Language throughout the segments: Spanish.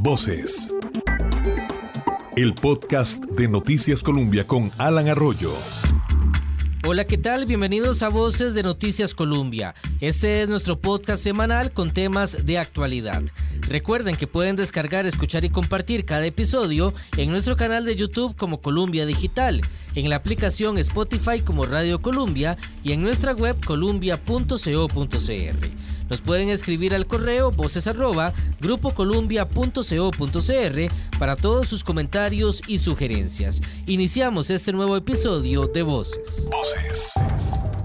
Voces. El podcast de Noticias Colombia con Alan Arroyo. Hola, ¿qué tal? Bienvenidos a Voces de Noticias Colombia. Este es nuestro podcast semanal con temas de actualidad. Recuerden que pueden descargar, escuchar y compartir cada episodio en nuestro canal de YouTube como Columbia Digital, en la aplicación Spotify como Radio Columbia y en nuestra web columbia.co.cr. Nos pueden escribir al correo voces grupocolumbia.co.cr para todos sus comentarios y sugerencias. Iniciamos este nuevo episodio de Voces.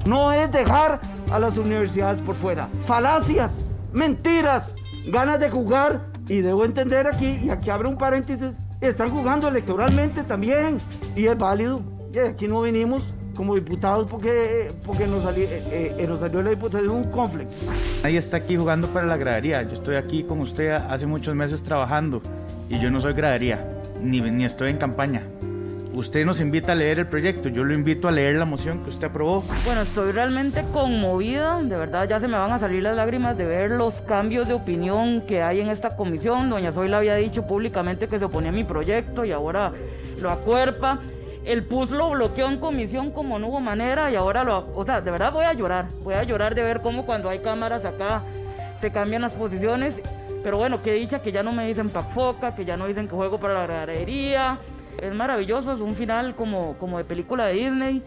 No es dejar a las universidades por fuera. Falacias, mentiras, ganas de jugar. Y debo entender aquí, y aquí abro un paréntesis, están jugando electoralmente también. Y es válido. Y aquí no vinimos como diputados porque, porque nos, eh, eh, nos salió la diputación un conflicto. Nadie está aquí jugando para la gradería. Yo estoy aquí con usted hace muchos meses trabajando y yo no soy gradería, ni, ni estoy en campaña. Usted nos invita a leer el proyecto, yo lo invito a leer la moción que usted aprobó. Bueno, estoy realmente conmovida, de verdad ya se me van a salir las lágrimas de ver los cambios de opinión que hay en esta comisión. Doña Zoila había dicho públicamente que se oponía a mi proyecto y ahora lo acuerpa. El PUS lo bloqueó en comisión como no hubo manera y ahora lo... O sea, de verdad voy a llorar. Voy a llorar de ver cómo cuando hay cámaras acá se cambian las posiciones. Pero bueno, qué dicha que ya no me dicen Foca, que ya no dicen que juego para la gradería. Es maravilloso, es un final como, como de película de Disney.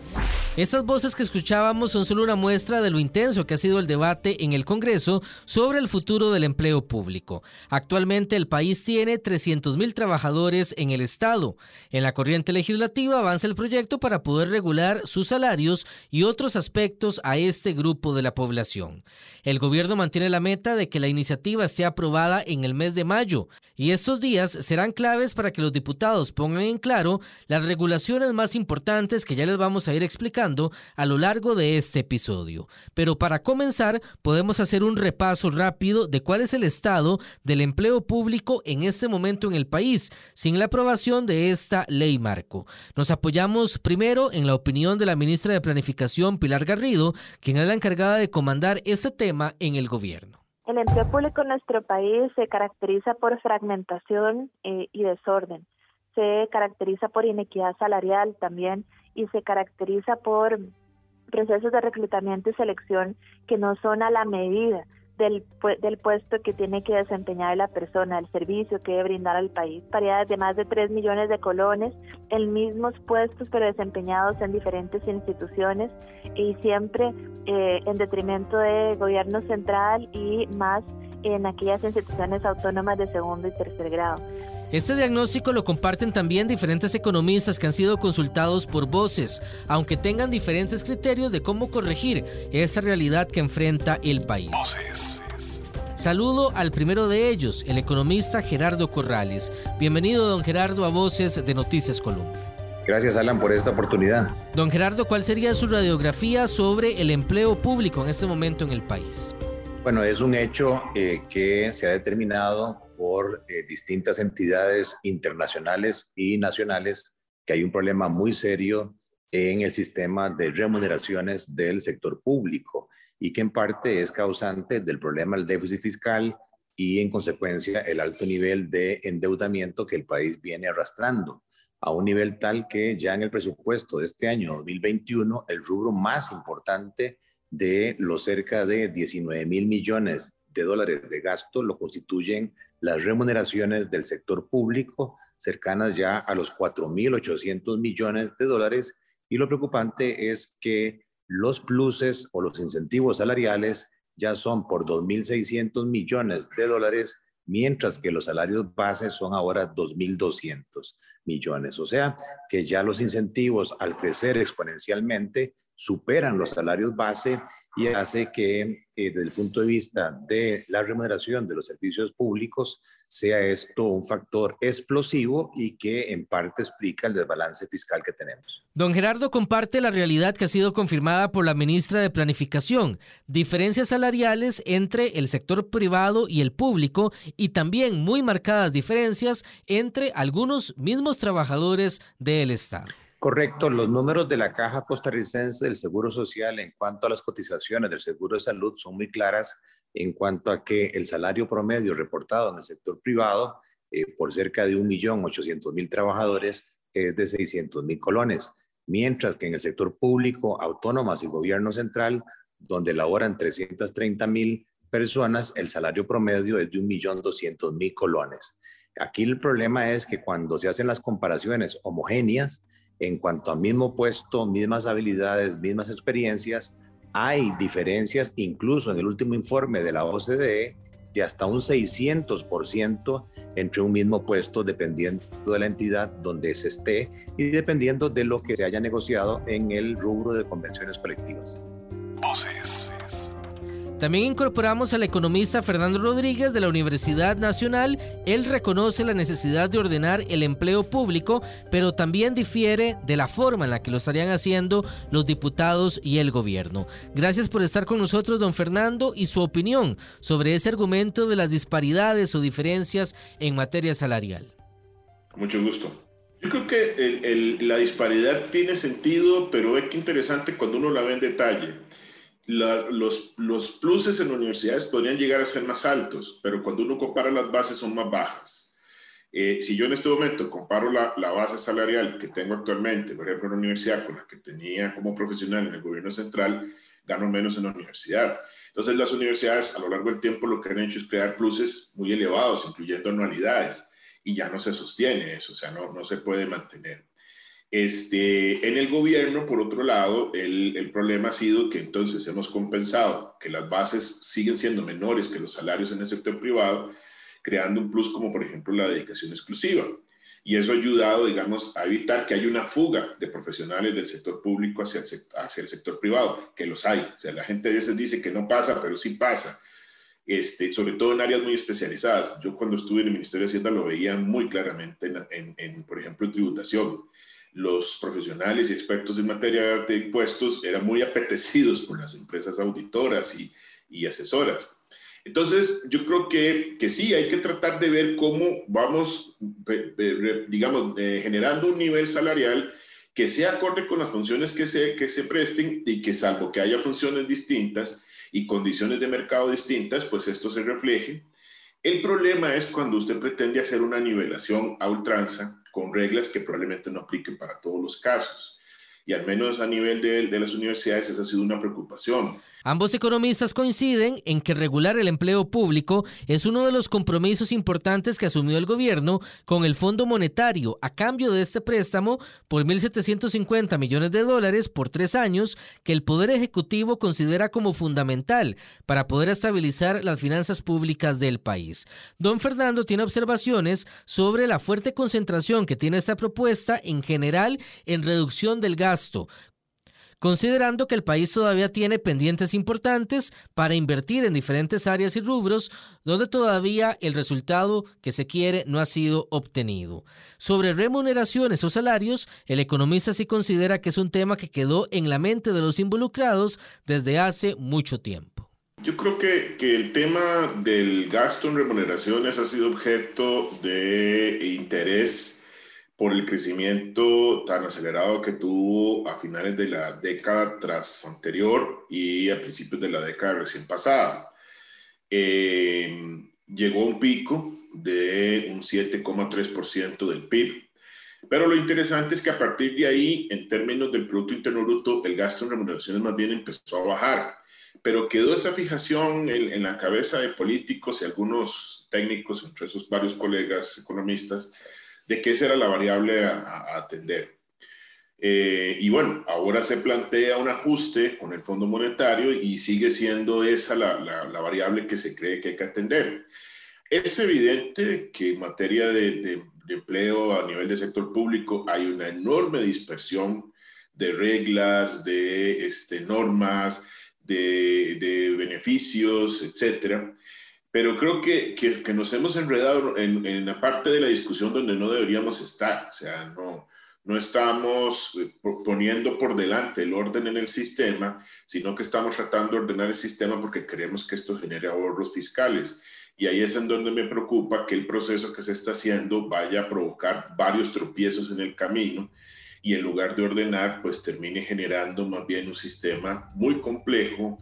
Estas voces que escuchábamos son solo una muestra de lo intenso que ha sido el debate en el Congreso sobre el futuro del empleo público. Actualmente el país tiene 300.000 trabajadores en el Estado. En la corriente legislativa avanza el proyecto para poder regular sus salarios y otros aspectos a este grupo de la población. El gobierno mantiene la meta de que la iniciativa sea aprobada en el mes de mayo y estos días serán claves para que los diputados pongan en claro las regulaciones más importantes que ya les vamos a ir explicando a lo largo de este episodio. Pero para comenzar, podemos hacer un repaso rápido de cuál es el estado del empleo público en este momento en el país, sin la aprobación de esta ley marco. Nos apoyamos primero en la opinión de la ministra de Planificación, Pilar Garrido, quien es la encargada de comandar este tema en el gobierno. El empleo público en nuestro país se caracteriza por fragmentación eh, y desorden. Se caracteriza por inequidad salarial también y se caracteriza por procesos de reclutamiento y selección que no son a la medida del, del puesto que tiene que desempeñar la persona, el servicio que debe brindar al país. Paridades de más de 3 millones de colones en mismos puestos, pero desempeñados en diferentes instituciones y siempre eh, en detrimento de gobierno central y más en aquellas instituciones autónomas de segundo y tercer grado. Este diagnóstico lo comparten también diferentes economistas que han sido consultados por voces, aunque tengan diferentes criterios de cómo corregir esa realidad que enfrenta el país. Saludo al primero de ellos, el economista Gerardo Corrales. Bienvenido, don Gerardo, a Voces de Noticias Colombia. Gracias, Alan, por esta oportunidad. Don Gerardo, ¿cuál sería su radiografía sobre el empleo público en este momento en el país? Bueno, es un hecho eh, que se ha determinado por eh, distintas entidades internacionales y nacionales que hay un problema muy serio en el sistema de remuneraciones del sector público y que en parte es causante del problema del déficit fiscal y en consecuencia el alto nivel de endeudamiento que el país viene arrastrando a un nivel tal que ya en el presupuesto de este año 2021 el rubro más importante de los cerca de 19 mil millones de dólares de gasto lo constituyen las remuneraciones del sector público, cercanas ya a los 4.800 millones de dólares. Y lo preocupante es que los pluses o los incentivos salariales ya son por 2.600 millones de dólares, mientras que los salarios bases son ahora 2.200 millones. O sea, que ya los incentivos al crecer exponencialmente superan los salarios base y hace que eh, desde el punto de vista de la remuneración de los servicios públicos sea esto un factor explosivo y que en parte explica el desbalance fiscal que tenemos. Don Gerardo comparte la realidad que ha sido confirmada por la ministra de Planificación, diferencias salariales entre el sector privado y el público y también muy marcadas diferencias entre algunos mismos trabajadores del Estado. Correcto, los números de la Caja Costarricense del Seguro Social en cuanto a las cotizaciones del Seguro de Salud son muy claras en cuanto a que el salario promedio reportado en el sector privado eh, por cerca de 1.800.000 trabajadores es de 600.000 colones, mientras que en el sector público, autónomas y gobierno central, donde laboran 330.000 personas, el salario promedio es de 1.200.000 colones. Aquí el problema es que cuando se hacen las comparaciones homogéneas, en cuanto a mismo puesto, mismas habilidades, mismas experiencias, hay diferencias incluso en el último informe de la OCDE de hasta un 600% entre un mismo puesto dependiendo de la entidad donde se esté y dependiendo de lo que se haya negociado en el rubro de convenciones colectivas. También incorporamos al economista Fernando Rodríguez de la Universidad Nacional. Él reconoce la necesidad de ordenar el empleo público, pero también difiere de la forma en la que lo estarían haciendo los diputados y el gobierno. Gracias por estar con nosotros, don Fernando, y su opinión sobre ese argumento de las disparidades o diferencias en materia salarial. Mucho gusto. Yo creo que la disparidad tiene sentido, pero es que interesante cuando uno la ve en detalle los, los pluses en universidades podrían llegar a ser más altos, pero cuando uno compara las bases son más bajas. Eh, si yo en este momento comparo la, la, base salarial que tengo actualmente, por ejemplo, en la universidad con la que tenía como profesional en el gobierno central, gano menos en la universidad. Entonces, las universidades a lo largo del tiempo lo que han hecho es crear pluses muy elevados, incluyendo anualidades, y ya no se sostiene eso, o sea, no, no se puede mantener. Este, en el gobierno, por otro lado, el, el, problema ha sido que entonces hemos compensado que las bases siguen siendo menores que los salarios en el sector privado, creando un plus como por ejemplo la dedicación exclusiva. Y eso ha ayudado, digamos, a evitar que haya una fuga de profesionales del sector público hacia el, hacia el sector privado, que los hay. O sea, la gente a veces dice que no pasa, pero sí pasa. Este, sobre todo en áreas muy especializadas. Yo cuando estuve en el Ministerio de Hacienda lo veía muy claramente en, en, en por ejemplo, en tributación los profesionales y expertos en materia de impuestos eran muy apetecidos por las empresas auditoras y, y asesoras. Entonces, yo creo que, que, sí, hay que tratar de ver cómo vamos, digamos, eh, generando un nivel salarial que sea acorde con las funciones que se, que se presten y que salvo que haya funciones distintas y condiciones de mercado distintas, pues esto se refleje. El problema es cuando usted pretende hacer una nivelación a ultranza con reglas que probablemente no apliquen para todos los casos. Y al menos a nivel de, de las universidades esa ha sido una preocupación. Ambos economistas coinciden en que regular el empleo público es uno de los compromisos importantes que asumió el gobierno con el Fondo Monetario a cambio de este préstamo por 1.750 millones de dólares por tres años que el Poder Ejecutivo considera como fundamental para poder estabilizar las finanzas públicas del país. Don Fernando tiene observaciones sobre la fuerte concentración que tiene esta propuesta en general en reducción del gasto, considerando que el país todavía tiene pendientes importantes para invertir en diferentes áreas y rubros donde todavía el resultado que se quiere no ha sido obtenido. Sobre remuneraciones o salarios, el economista sí considera que es un tema que quedó en la mente de los involucrados desde hace mucho tiempo. Yo creo que, que, el tema del gasto en remuneraciones ha sido objeto de interés por el crecimiento tan acelerado que tuvo a finales de la década tras anterior y a principios de la década recién pasada. Eh, llegó a un pico de un 7,3% del PIB. Pero lo interesante es que a partir de ahí, en términos del Producto Interno Bruto, el gasto en remuneraciones más bien empezó a bajar. Pero quedó esa fijación en, en la cabeza de políticos y algunos técnicos, entre esos varios colegas economistas, de que esa era la variable a, atender. Eh, y bueno, ahora se plantea un ajuste con el Fondo Monetario y sigue siendo esa la, la, variable que se cree que hay que atender. Es evidente que en materia de, de, empleo a nivel del sector público hay una enorme dispersión de reglas, de este, normas, de, de beneficios, etcétera pero creo que, que, que nos hemos enredado en, en, la parte de la discusión donde no deberíamos estar. O sea, no, no estamos eh, poniendo por delante el orden en el sistema, sino que estamos tratando de ordenar el sistema porque queremos que esto genere ahorros fiscales. Y ahí es en donde me preocupa que el proceso que se está haciendo vaya a provocar varios tropiezos en el camino y en lugar de ordenar, pues termine generando más bien un sistema muy complejo,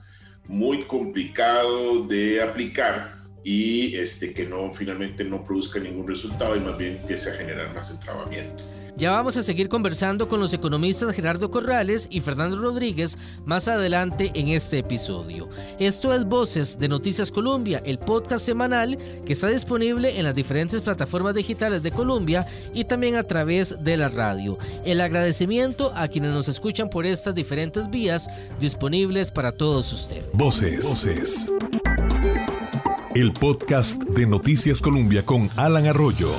muy complicado de aplicar y este, que no finalmente no produzca ningún resultado y más bien empiece a generar más entrabamiento. Ya vamos a seguir conversando con los economistas Gerardo Corrales y Fernando Rodríguez más adelante en este episodio. Esto es Voces de Noticias Colombia, el podcast semanal que está disponible en las diferentes plataformas digitales de Colombia y también a través de la radio. El agradecimiento a quienes nos escuchan por estas diferentes vías disponibles para todos ustedes. Voces. Voces. El podcast de Noticias Colombia con Alan Arroyo.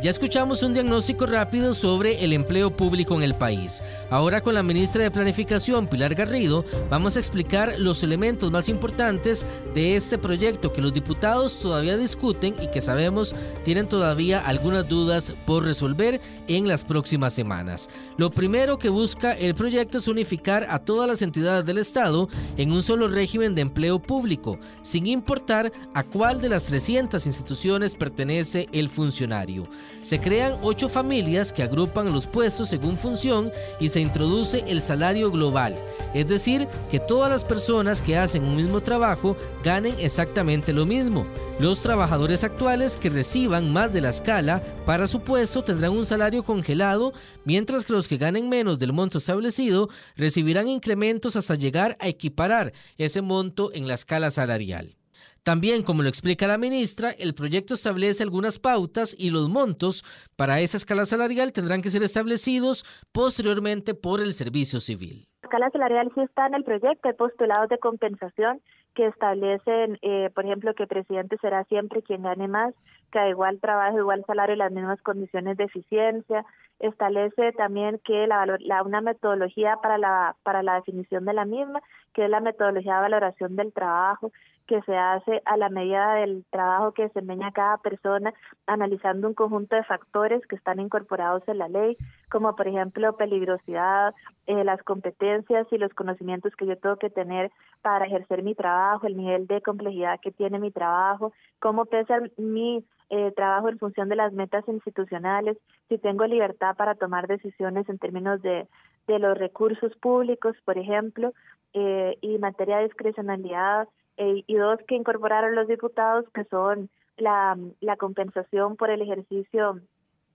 Ya escuchamos un diagnóstico rápido sobre el empleo público en el país. Ahora con la ministra de Planificación, Pilar Garrido, vamos a explicar los elementos más importantes de este proyecto que los diputados todavía discuten y que sabemos tienen todavía algunas dudas por resolver en las próximas semanas. Lo primero que busca el proyecto es unificar a todas las entidades del Estado en un solo régimen de empleo público, sin importar a cuál de las 300 instituciones pertenece el funcionario. Se crean ocho familias que agrupan los puestos según función y se introduce el salario global, es decir, que todas las personas que hacen un mismo trabajo ganen exactamente lo mismo. Los trabajadores actuales que reciban más de la escala para su puesto tendrán un salario congelado, mientras que los que ganen menos del monto establecido recibirán incrementos hasta llegar a equiparar ese monto en la escala salarial. También, como lo explica la ministra, el proyecto establece algunas pautas y los montos para esa escala salarial tendrán que ser establecidos posteriormente por el Servicio Civil. La escala salarial sí está en el proyecto, hay postulados de compensación que establecen, eh, por ejemplo, que el presidente será siempre quien gane más, que a igual trabajo, igual salario y las mismas condiciones de eficiencia. Establece también que la, la, una metodología para la, para la definición de la misma, que es la metodología de valoración del trabajo, que se hace a la medida del trabajo que desempeña cada persona, analizando un conjunto de factores que están incorporados en la ley, como por ejemplo peligrosidad, eh, las competencias y los conocimientos que yo tengo que tener para ejercer mi trabajo, el nivel de complejidad que tiene mi trabajo, cómo pesa mi eh, trabajo en función de las metas institucionales, si tengo libertad para tomar decisiones en términos de, los recursos públicos, por ejemplo, eh, y materia de discrecionalidad, y dos que incorporaron los diputados, que son la, la compensación por el ejercicio,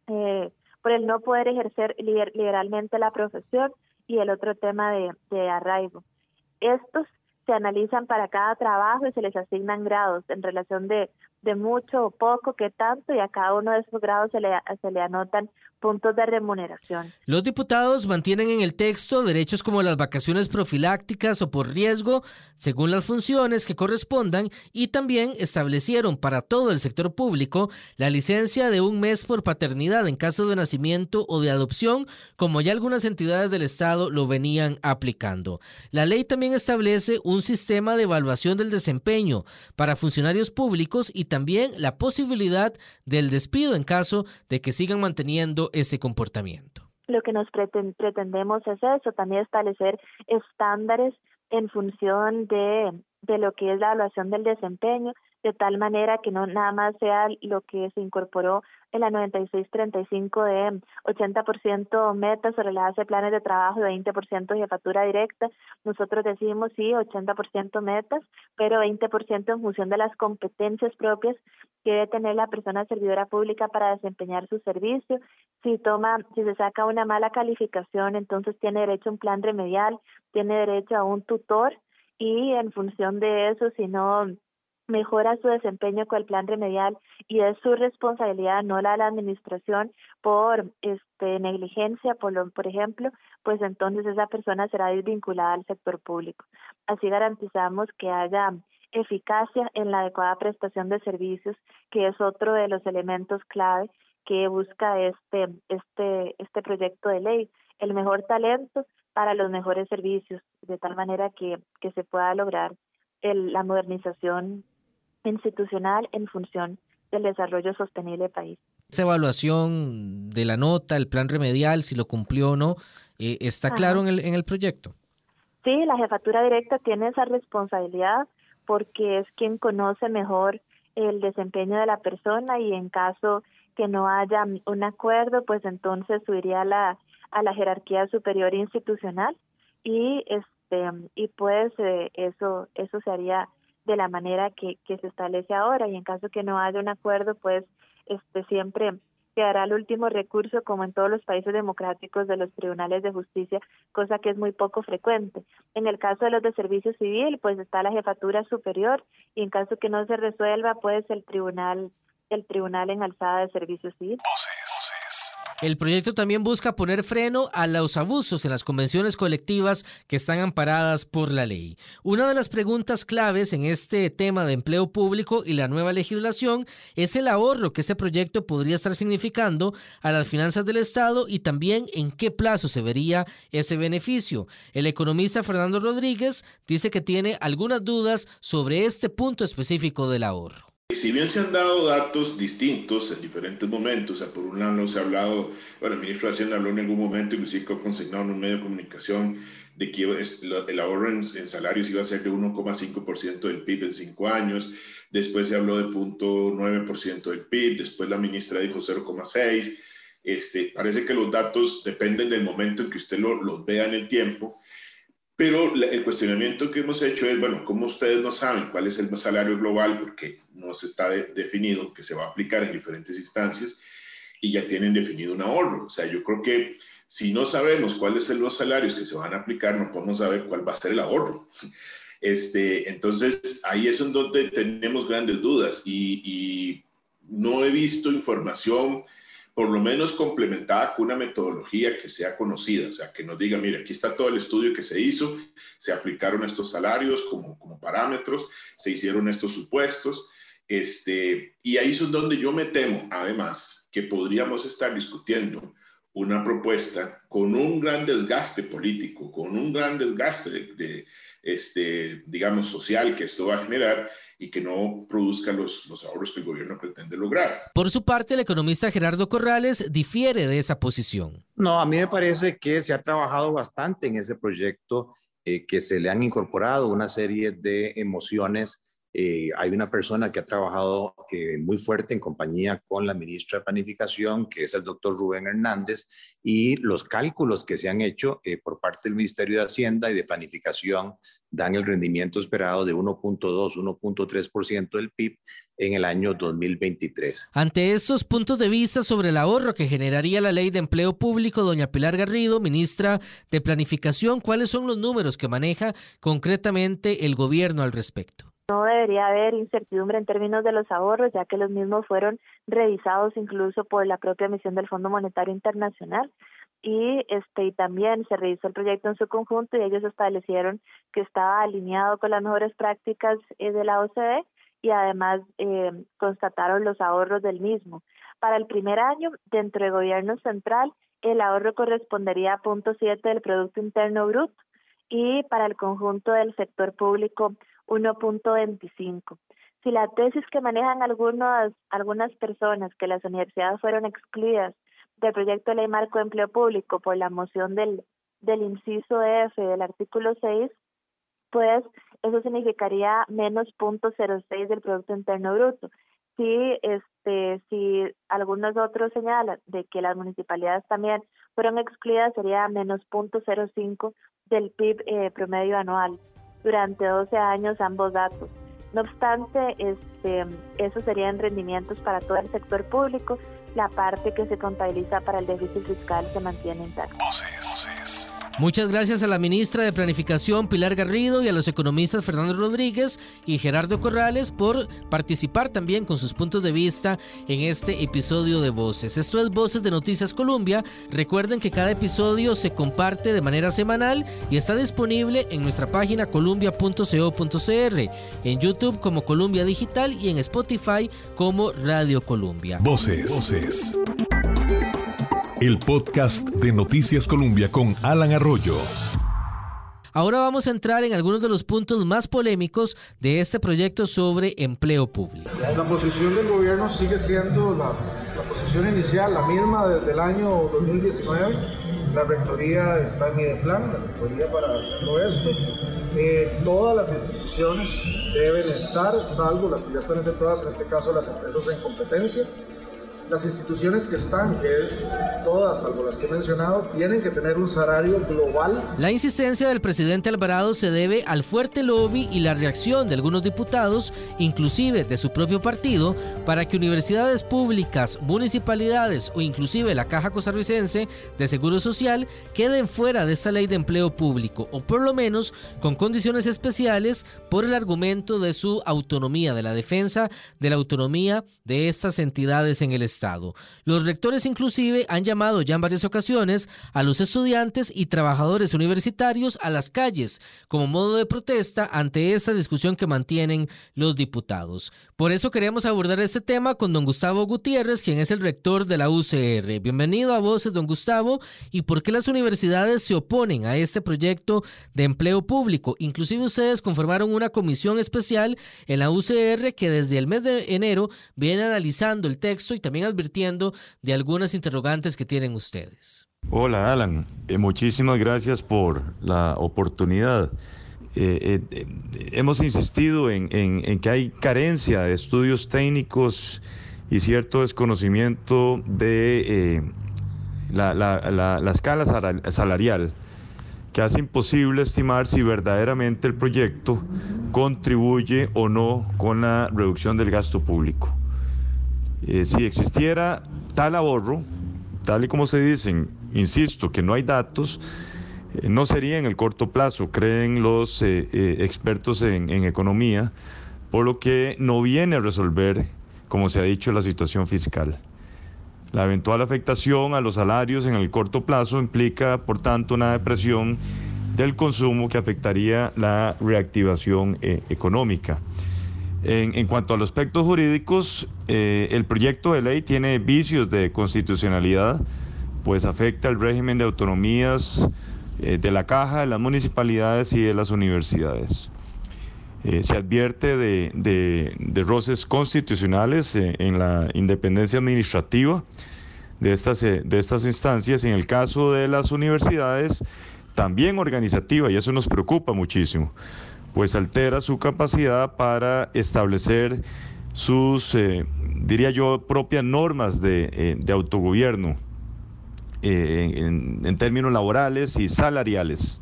eh, por el no poder ejercer liberalmente la profesión y el otro tema de, de arraigo. Estos se analizan para cada trabajo y se les asignan grados en relación de, de mucho o poco, qué tanto, y a cada uno de esos grados se le, se le anotan puntos de remuneración. Los diputados mantienen en el texto derechos como las vacaciones profilácticas o por riesgo, según las funciones que correspondan, y también establecieron para todo el sector público la licencia de un mes por paternidad en caso de nacimiento o de adopción, como ya algunas entidades del Estado lo venían aplicando. La ley también establece un sistema de evaluación del desempeño para funcionarios públicos y también la posibilidad del despido en caso de que sigan manteniendo ese comportamiento. Lo que nos pretendemos es eso, también establecer estándares en función de, de lo que es la evaluación del desempeño, de tal manera que no nada más sea lo que se incorporó en la 9635 de 80% metas relacionadas a planes de trabajo y 20% jefatura directa. Nosotros decimos sí, 80% metas, pero 20% en función de las competencias propias que debe tener la persona servidora pública para desempeñar su servicio. Si toma, si se saca una mala calificación, entonces tiene derecho a un plan remedial, tiene derecho a un tutor y en función de eso, si no mejora su desempeño con el plan remedial y es su responsabilidad, no la de la administración, por este negligencia, por, lo, por ejemplo, pues entonces esa persona será desvinculada al sector público. Así garantizamos que haya eficacia en la adecuada prestación de servicios, que es otro de los elementos clave que busca este este este proyecto de ley, el mejor talento para los mejores servicios, de tal manera que, que se pueda lograr el, la modernización institucional en función del desarrollo sostenible del país. Esa evaluación de la nota, el plan remedial, si lo cumplió o no, eh, ¿está claro en el, en el proyecto? Sí, la jefatura directa tiene esa responsabilidad porque es quien conoce mejor el desempeño de la persona y en caso que no haya un acuerdo, pues entonces subiría a la, a la jerarquía superior institucional y este este y pues eh, eso eso se haría de la manera que, que se establece ahora y en caso que no haya un acuerdo pues este siempre quedará el último recurso, como en todos los países democráticos, de los tribunales de justicia, cosa que es muy poco frecuente. En el caso de los de servicio civil, pues está la jefatura superior y en caso que no se resuelva, pues el tribunal, el tribunal en alzada de servicio civil. El proyecto también busca poner freno a los abusos en las convenciones colectivas que están amparadas por la ley. Una de las preguntas claves en este tema de empleo público y la nueva legislación es el ahorro que ese proyecto podría estar significando a las finanzas del Estado y también en qué plazo se vería ese beneficio. El economista Fernando Rodríguez dice que tiene algunas dudas sobre este punto específico del ahorro. Si bien se han dado datos distintos en diferentes momentos, o sea, por un lado se ha hablado, bueno, el ministro de Hacienda habló en algún momento, inclusive que ha consignado en un medio de comunicación, de que el ahorro en, salarios iba a ser de 1,5% del PIB en cinco años, después se habló de 0.9% del PIB, después la ministra dijo 0,6%, este, parece que los datos dependen del momento en que usted los vea en el tiempo, pero el cuestionamiento que hemos hecho es, bueno, ¿cómo ustedes no saben cuál es el salario global? Porque no se está definido, que se va a aplicar en diferentes instancias y ya tienen definido un ahorro. O sea, yo creo que si no sabemos cuáles son los salarios que se van a aplicar, no podemos saber cuál va a ser el ahorro. Este, entonces, ahí es en donde tenemos grandes dudas y, y no he visto información por lo menos complementada con una metodología que sea conocida, o sea, que nos diga, mira, aquí está todo el estudio que se hizo, se aplicaron estos salarios como, como parámetros, se hicieron estos supuestos, este, y ahí es donde yo me temo, además, que podríamos estar discutiendo una propuesta con un gran desgaste político, con un gran desgaste de, este, digamos, social que esto va a generar, y que no produzca los, los ahorros que el gobierno pretende lograr. Por su parte, el economista Gerardo Corrales difiere de esa posición. No, a mí me parece que se ha trabajado bastante en ese proyecto, eh, que se le han incorporado una serie de emociones eh, hay una persona que ha trabajado eh, muy fuerte en compañía con la ministra de Planificación, que es el doctor Rubén Hernández, y los cálculos que se han hecho eh, por parte del Ministerio de Hacienda y de Planificación dan el rendimiento esperado de 1.2, 1.3% del PIB en el año 2023. Ante estos puntos de vista sobre el ahorro que generaría la ley de empleo público, doña Pilar Garrido, ministra de Planificación, ¿cuáles son los números que maneja concretamente el gobierno al respecto? No debería haber incertidumbre en términos de los ahorros, ya que los mismos fueron revisados incluso por la propia misión del Fondo Monetario Internacional y este y también se revisó el proyecto en su conjunto y ellos establecieron que estaba alineado con las mejores prácticas eh, de la OCDE y además eh, constataron los ahorros del mismo. Para el primer año, dentro del gobierno central, el ahorro correspondería a 0.7 del Producto Interno Bruto y para el conjunto del sector público 1.25. Si la tesis que manejan algunas, algunas personas que las universidades fueron excluidas del proyecto de ley marco de empleo público por la moción del, del inciso F del artículo 6, pues eso significaría menos 0.06 del Producto Interno Bruto. Si, este, si algunos otros señalan de que las municipalidades también fueron excluidas, sería menos 0.05 del PIB eh, promedio anual durante 12 años ambos datos. No obstante, este, eso serían rendimientos para todo el sector público. La parte que se contabiliza para el déficit fiscal se mantiene intacta. Muchas gracias a la ministra de Planificación Pilar Garrido y a los economistas Fernando Rodríguez y Gerardo Corrales por participar también con sus puntos de vista en este episodio de Voces. Esto es Voces de Noticias Colombia. Recuerden que cada episodio se comparte de manera semanal y está disponible en nuestra página columbia.co.cr, en YouTube como Columbia Digital y en Spotify como Radio Colombia. Voces. Voces el podcast de Noticias Colombia con Alan Arroyo. Ahora vamos a entrar en algunos de los puntos más polémicos de este proyecto sobre empleo público. La posición del gobierno sigue siendo la, posición inicial, la misma desde el año 2019. La rectoría está en mi plan, la rectoría para hacerlo esto. Eh, todas las instituciones deben estar, salvo las que ya están exceptuadas, en este caso las empresas en competencia las instituciones que están, que es todas, salvo las que he mencionado, tienen que tener un salario global. La insistencia del presidente Alvarado se debe al fuerte lobby y la reacción de algunos diputados, inclusive de su propio partido, para que universidades públicas, municipalidades o inclusive la Caja Costarricense de Seguro Social queden fuera de esta ley de empleo público, o por lo menos con condiciones especiales por el argumento de su autonomía, de la defensa de la autonomía de estas entidades en el Estado. Los rectores inclusive han llamado ya en varias ocasiones a los estudiantes y trabajadores universitarios a las calles como modo de protesta ante esta discusión que mantienen los diputados. Por eso queremos abordar este tema con don Gustavo Gutiérrez, quien es el rector de la UCR. Bienvenido a Voces, don Gustavo. ¿Y por qué las universidades se oponen a este proyecto de empleo público? Inclusive ustedes conformaron una comisión especial en la UCR que desde el mes de enero viene analizando el texto y también advirtiendo de algunas interrogantes que tienen ustedes. Hola Alan, eh, muchísimas gracias por la oportunidad. Eh, eh, hemos insistido en, que hay carencia de estudios técnicos y cierto desconocimiento de la, la, escala salarial que hace imposible estimar si verdaderamente el proyecto contribuye o no con la reducción del gasto público. si existiera tal ahorro, tal y como se dicen, insisto, que no hay datos, eh, no sería en el corto plazo, creen los eh, eh, expertos en, economía, por lo que no viene a resolver, como se ha dicho, la situación fiscal. La eventual afectación a los salarios en el corto plazo implica, por tanto, una depresión del consumo que afectaría la reactivación económica. En, en, cuanto a los aspectos jurídicos, el proyecto de ley tiene vicios de constitucionalidad, pues afecta el régimen de autonomías eh, de la caja, de las municipalidades y de las universidades. Eh, se advierte de, roces constitucionales eh, en la independencia administrativa de estas, de estas instancias. En el caso de las universidades, también organizativa, y eso nos preocupa muchísimo, pues altera su capacidad para establecer sus, diría yo, propias normas de, de autogobierno eh, en, términos laborales y salariales,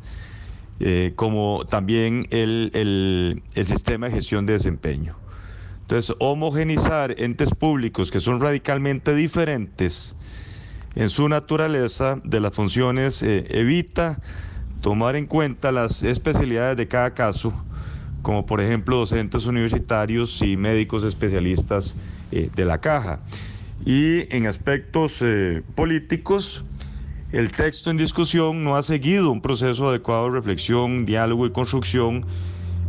eh, como también el, el, sistema de gestión de desempeño. Entonces, homogenizar entes públicos que son radicalmente diferentes en su naturaleza de las funciones eh, evita tomar en cuenta las especialidades de cada caso, como por ejemplo docentes universitarios y médicos especialistas de la caja. Y en aspectos políticos, el texto en discusión no ha seguido un proceso adecuado de reflexión, diálogo y construcción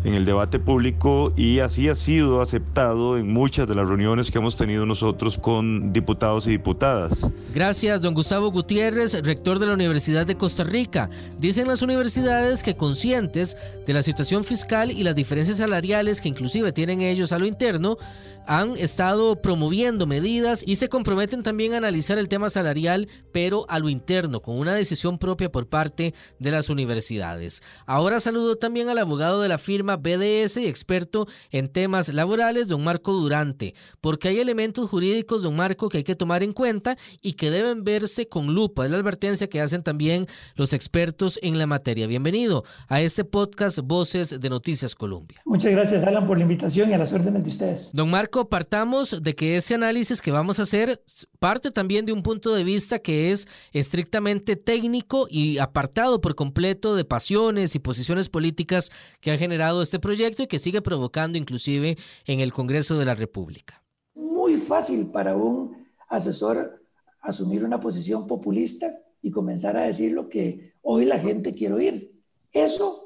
en el debate público y así ha sido aceptado en muchas de las reuniones que hemos tenido nosotros con diputados y diputadas. Gracias, don Gustavo Gutiérrez, rector de la Universidad de Costa Rica. Dicen las universidades que conscientes de la situación fiscal y las diferencias salariales que inclusive tienen ellos a lo interno, han estado promoviendo medidas y se comprometen también a analizar el tema salarial, pero a lo interno, con una decisión propia por parte de las universidades. Ahora saludo también al abogado de la firma BDS y experto en temas laborales, don Marco Durante, porque hay elementos jurídicos, don Marco, que hay que tomar en cuenta y que deben verse con lupa. Es la advertencia que hacen también los expertos en la materia. Bienvenido a este podcast Voces de Noticias Colombia. Muchas gracias, Alan, por la invitación y a las órdenes de ustedes. Don Marco, partamos de que ese análisis que vamos a hacer parte también de un punto de vista que es estrictamente técnico y apartado por completo de pasiones y posiciones políticas que ha generado este proyecto y que sigue provocando inclusive en el Congreso de la República. Muy fácil para un asesor asumir una posición populista y comenzar a decir lo que hoy la gente quiere oír. Eso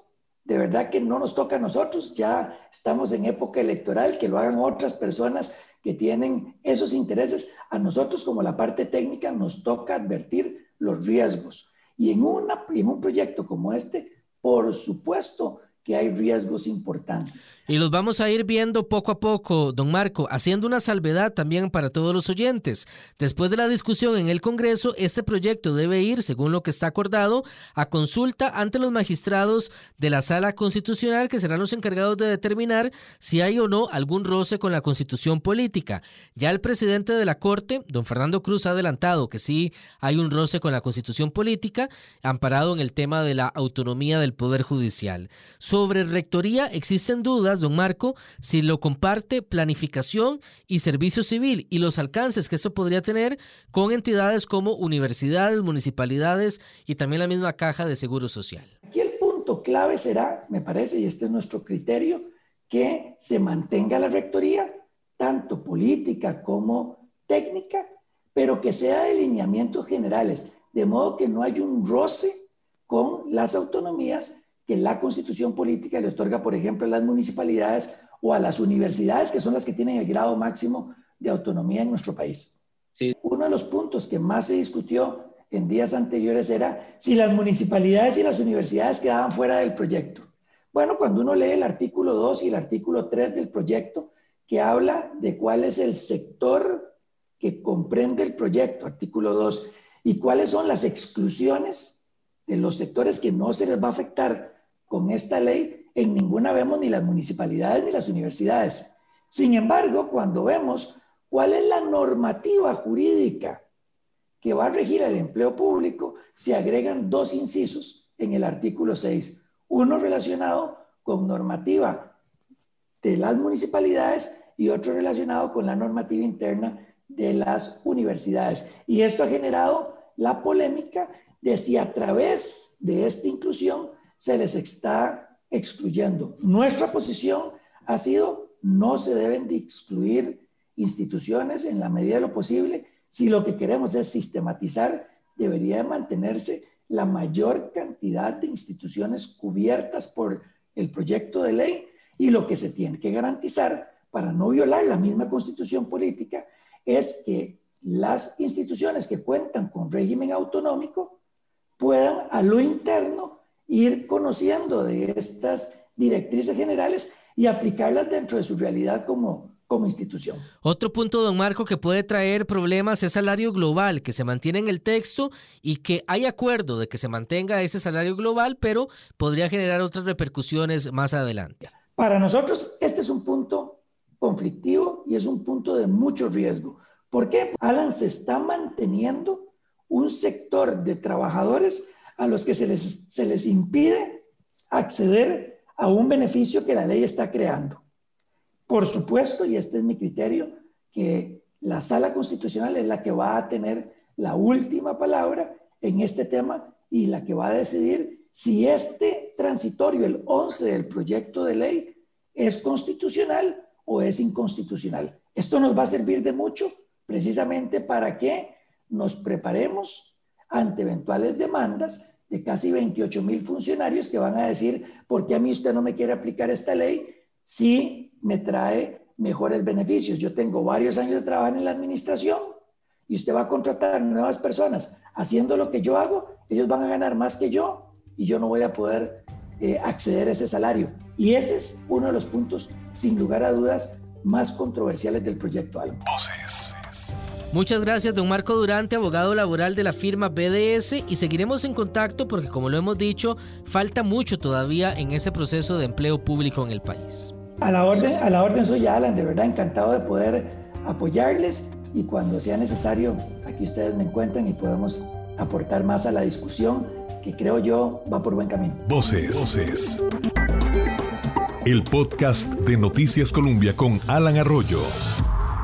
de verdad que no nos toca a nosotros, ya estamos en época electoral, que lo hagan otras personas que tienen esos intereses. A nosotros como la parte técnica nos toca advertir los riesgos. Y en, una, en un proyecto como este, por supuesto que hay riesgos importantes. Y los vamos a ir viendo poco a poco, don Marco, haciendo una salvedad también para todos los oyentes. Después de la discusión en el Congreso, este proyecto debe ir, según lo que está acordado, a consulta ante los magistrados de la Sala Constitucional, que serán los encargados de determinar si hay o no algún roce con la Constitución política. Ya el presidente de la Corte, don Fernando Cruz, ha adelantado que sí hay un roce con la Constitución política, amparado en el tema de la autonomía del Poder Judicial. Sobre rectoría existen dudas, don Marco, si lo comparte planificación y servicio civil y los alcances que eso podría tener con entidades como universidades, municipalidades y también la misma caja de seguro social. Aquí el punto clave será, me parece, y este es nuestro criterio, que se mantenga la rectoría, tanto política como técnica, pero que sea de lineamientos generales, de modo que no haya un roce con las autonomías que la constitución política le otorga, por ejemplo, a las municipalidades o a las universidades, que son las que tienen el grado máximo de autonomía en nuestro país. Uno de los puntos que más se discutió en días anteriores era si las municipalidades y las universidades quedaban fuera del proyecto. Bueno, cuando uno lee el artículo 2 y el artículo 3 del proyecto, que habla de cuál es el sector que comprende el proyecto, artículo 2, y cuáles son las exclusiones de los sectores que no se les va a afectar con esta ley, en ninguna vemos ni las municipalidades ni las universidades. Sin embargo, cuando vemos cuál es la normativa jurídica que va a regir el empleo público, se agregan dos incisos en el artículo 6. Uno relacionado con normativa de las municipalidades y otro relacionado con la normativa interna de las universidades. Y esto ha generado la polémica de si a través de esta inclusión se les está excluyendo. Nuestra posición ha sido no se deben de excluir instituciones en la medida de lo posible. Si lo que queremos es sistematizar, debería mantenerse la mayor cantidad de instituciones cubiertas por el proyecto de ley y lo que se tiene que garantizar para no violar la misma constitución política es que las instituciones que cuentan con régimen autonómico puedan a lo interno ir conociendo de estas directrices generales y aplicarlas dentro de su realidad como, como institución. Otro punto, don Marco, que puede traer problemas es salario global, que se mantiene en el texto y que hay acuerdo de que se mantenga ese salario global, pero podría generar otras repercusiones más adelante. Para nosotros, este es un punto conflictivo y es un punto de mucho riesgo. ¿Por qué? Alan se está manteniendo un sector de trabajadores a los que se les, se les impide acceder a un beneficio que la ley está creando. Por supuesto, y este es mi criterio, que la sala constitucional es la que va a tener la última palabra en este tema y la que va a decidir si este transitorio, el 11 del proyecto de ley, es constitucional o es inconstitucional. Esto nos va a servir de mucho precisamente para que nos preparemos ante eventuales demandas de casi 28 mil funcionarios que van a decir, ¿por qué a mí usted no me quiere aplicar esta ley si me trae mejores beneficios? Yo tengo varios años de trabajo en la administración y usted va a contratar nuevas personas haciendo lo que yo hago, ellos van a ganar más que yo y yo no voy a poder eh, acceder a ese salario. Y ese es uno de los puntos, sin lugar a dudas, más controversiales del proyecto ALMA. Muchas gracias, don Marco Durante, abogado laboral de la firma BDS, y seguiremos en contacto porque, como lo hemos dicho, falta mucho todavía en ese proceso de empleo público en el país. A la orden, a la orden soy Alan, de verdad encantado de poder apoyarles y cuando sea necesario, aquí ustedes me encuentran y podemos aportar más a la discusión que creo yo va por buen camino. Voces. Voces. El podcast de Noticias Colombia con Alan Arroyo.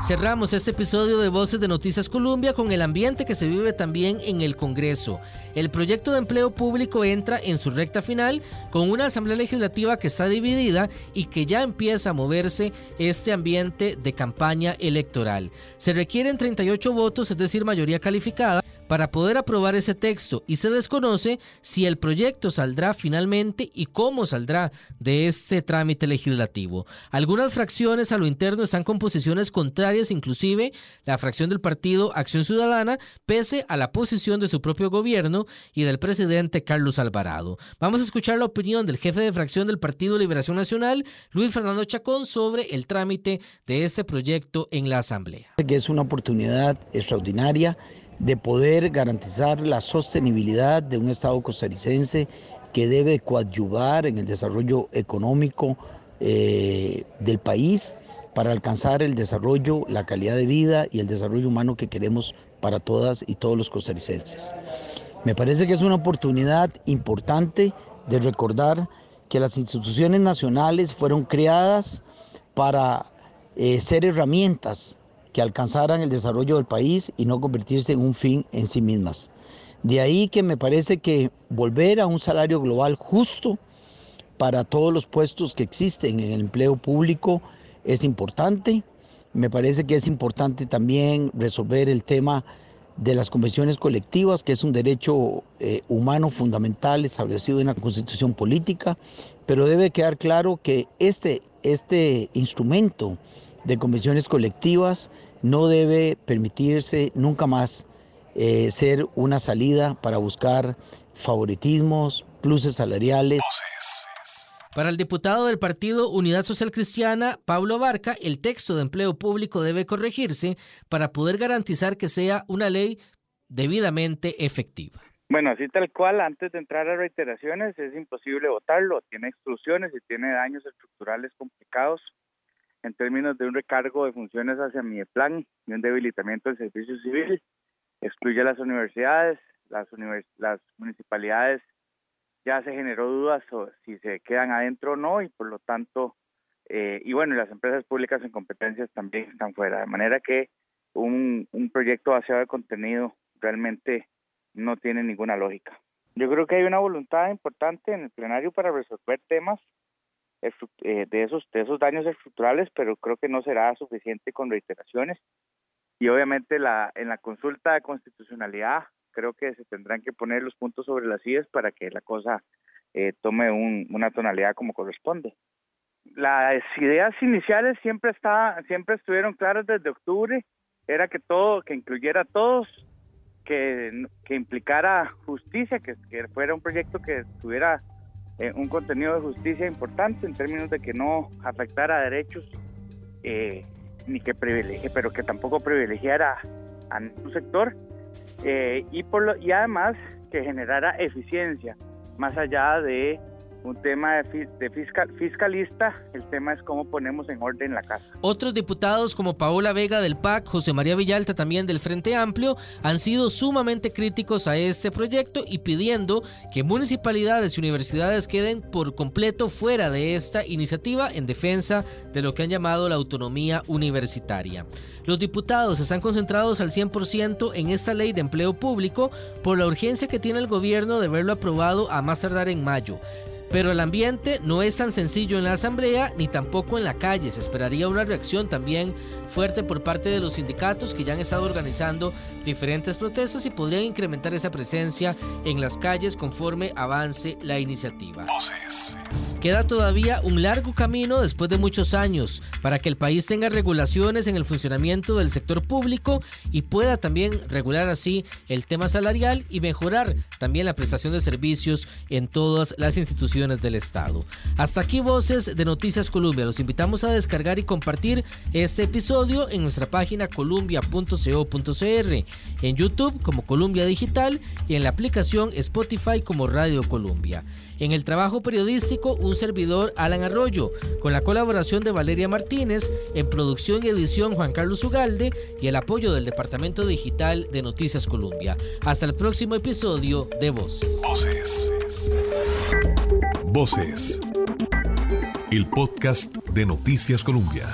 Cerramos este episodio de Voces de Noticias Colombia con el ambiente que se vive también en el Congreso. El proyecto de empleo público entra en su recta final con una Asamblea Legislativa que está dividida y que ya empieza a moverse este ambiente de campaña electoral. Se requieren 38 votos, es decir, mayoría calificada para poder aprobar ese texto y se desconoce si el proyecto saldrá finalmente y cómo saldrá de este trámite legislativo. Algunas fracciones a lo interno están con posiciones contrarias, inclusive la fracción del partido Acción Ciudadana, pese a la posición de su propio gobierno y del presidente Carlos Alvarado. Vamos a escuchar la opinión del jefe de fracción del Partido Liberación Nacional, Luis Fernando Chacón, sobre el trámite de este proyecto en la Asamblea. Que es una oportunidad extraordinaria de poder garantizar la sostenibilidad de un Estado costarricense que debe coadyuvar en el desarrollo económico eh, del país para alcanzar el desarrollo, la calidad de vida y el desarrollo humano que queremos para todas y todos los costarricenses. Me parece que es una oportunidad importante de recordar que las instituciones nacionales fueron creadas para eh, ser herramientas que alcanzaran el desarrollo del país y no convertirse en un fin en sí mismas. De ahí que me parece que volver a un salario global justo para todos los puestos que existen en el empleo público es importante. Me parece que es importante también resolver el tema de las convenciones colectivas, que es un derecho eh, humano fundamental establecido en la constitución política, pero debe quedar claro que este, este instrumento de convenciones colectivas no debe permitirse nunca más eh, ser una salida para buscar favoritismos, pluses salariales. Para el diputado del Partido Unidad Social Cristiana, Pablo Barca, el texto de empleo público debe corregirse para poder garantizar que sea una ley debidamente efectiva. Bueno, así tal cual, antes de entrar a reiteraciones, es imposible votarlo. Tiene exclusiones y tiene daños estructurales complicados en términos de un recargo de funciones hacia mi plan y un debilitamiento del servicio civil. Excluye a las universidades, las, las municipalidades ya se generó dudas si se quedan adentro o no y por lo tanto, eh, y bueno, las empresas públicas en competencias también están fuera, de manera que un, un proyecto vaciado de contenido realmente no tiene ninguna lógica. Yo creo que hay una voluntad importante en el plenario para resolver temas de esos de esos daños estructurales, pero creo que no será suficiente con reiteraciones. Y obviamente la en la consulta de constitucionalidad creo que se tendrán que poner los puntos sobre las sillas para que la cosa eh, tome una tonalidad como corresponde. Las ideas iniciales siempre está, siempre estuvieron claras desde octubre, era que todo, que incluyera a todos, que, que implicara justicia, que, que, fuera un proyecto que tuviera eh, un contenido de justicia importante en términos de que no afectara derechos eh, ni que privilegie, pero que tampoco privilegiara a un sector eh, y, por lo, y además que generara eficiencia, más allá de un tema de, fiscal, fiscalista, el tema es cómo ponemos en orden la casa. Otros diputados como Paola Vega del PAC, José María Villalta también del Frente Amplio, han sido sumamente críticos a este proyecto y pidiendo que municipalidades y universidades queden por completo fuera de esta iniciativa en defensa de lo que han llamado la autonomía universitaria. Los diputados están concentrados al 100% en esta ley de empleo público por la urgencia que tiene el gobierno de verlo aprobado a más tardar en mayo. Pero el ambiente no es tan sencillo en la asamblea ni tampoco en la calle. Se esperaría una reacción también fuerte por parte de los sindicatos que ya han estado organizando diferentes protestas y podrían incrementar esa presencia en las calles conforme avance la iniciativa. Queda todavía un largo camino después de muchos años para que el país tenga regulaciones en el funcionamiento del sector público y pueda también regular así el tema salarial y mejorar también la prestación de servicios en todas las instituciones del Estado. Hasta aquí voces de Noticias Colombia. Los invitamos a descargar y compartir este episodio en nuestra página columbia.co.cr, en YouTube como Columbia Digital y en la aplicación Spotify como Radio Columbia. En el trabajo periodístico, un servidor Alan Arroyo, con la colaboración de Valeria Martínez, en producción y edición Juan Carlos Ugalde y el apoyo del Departamento Digital de Noticias Colombia. Hasta el próximo episodio de Voces. Voces. El podcast de Noticias Colombia.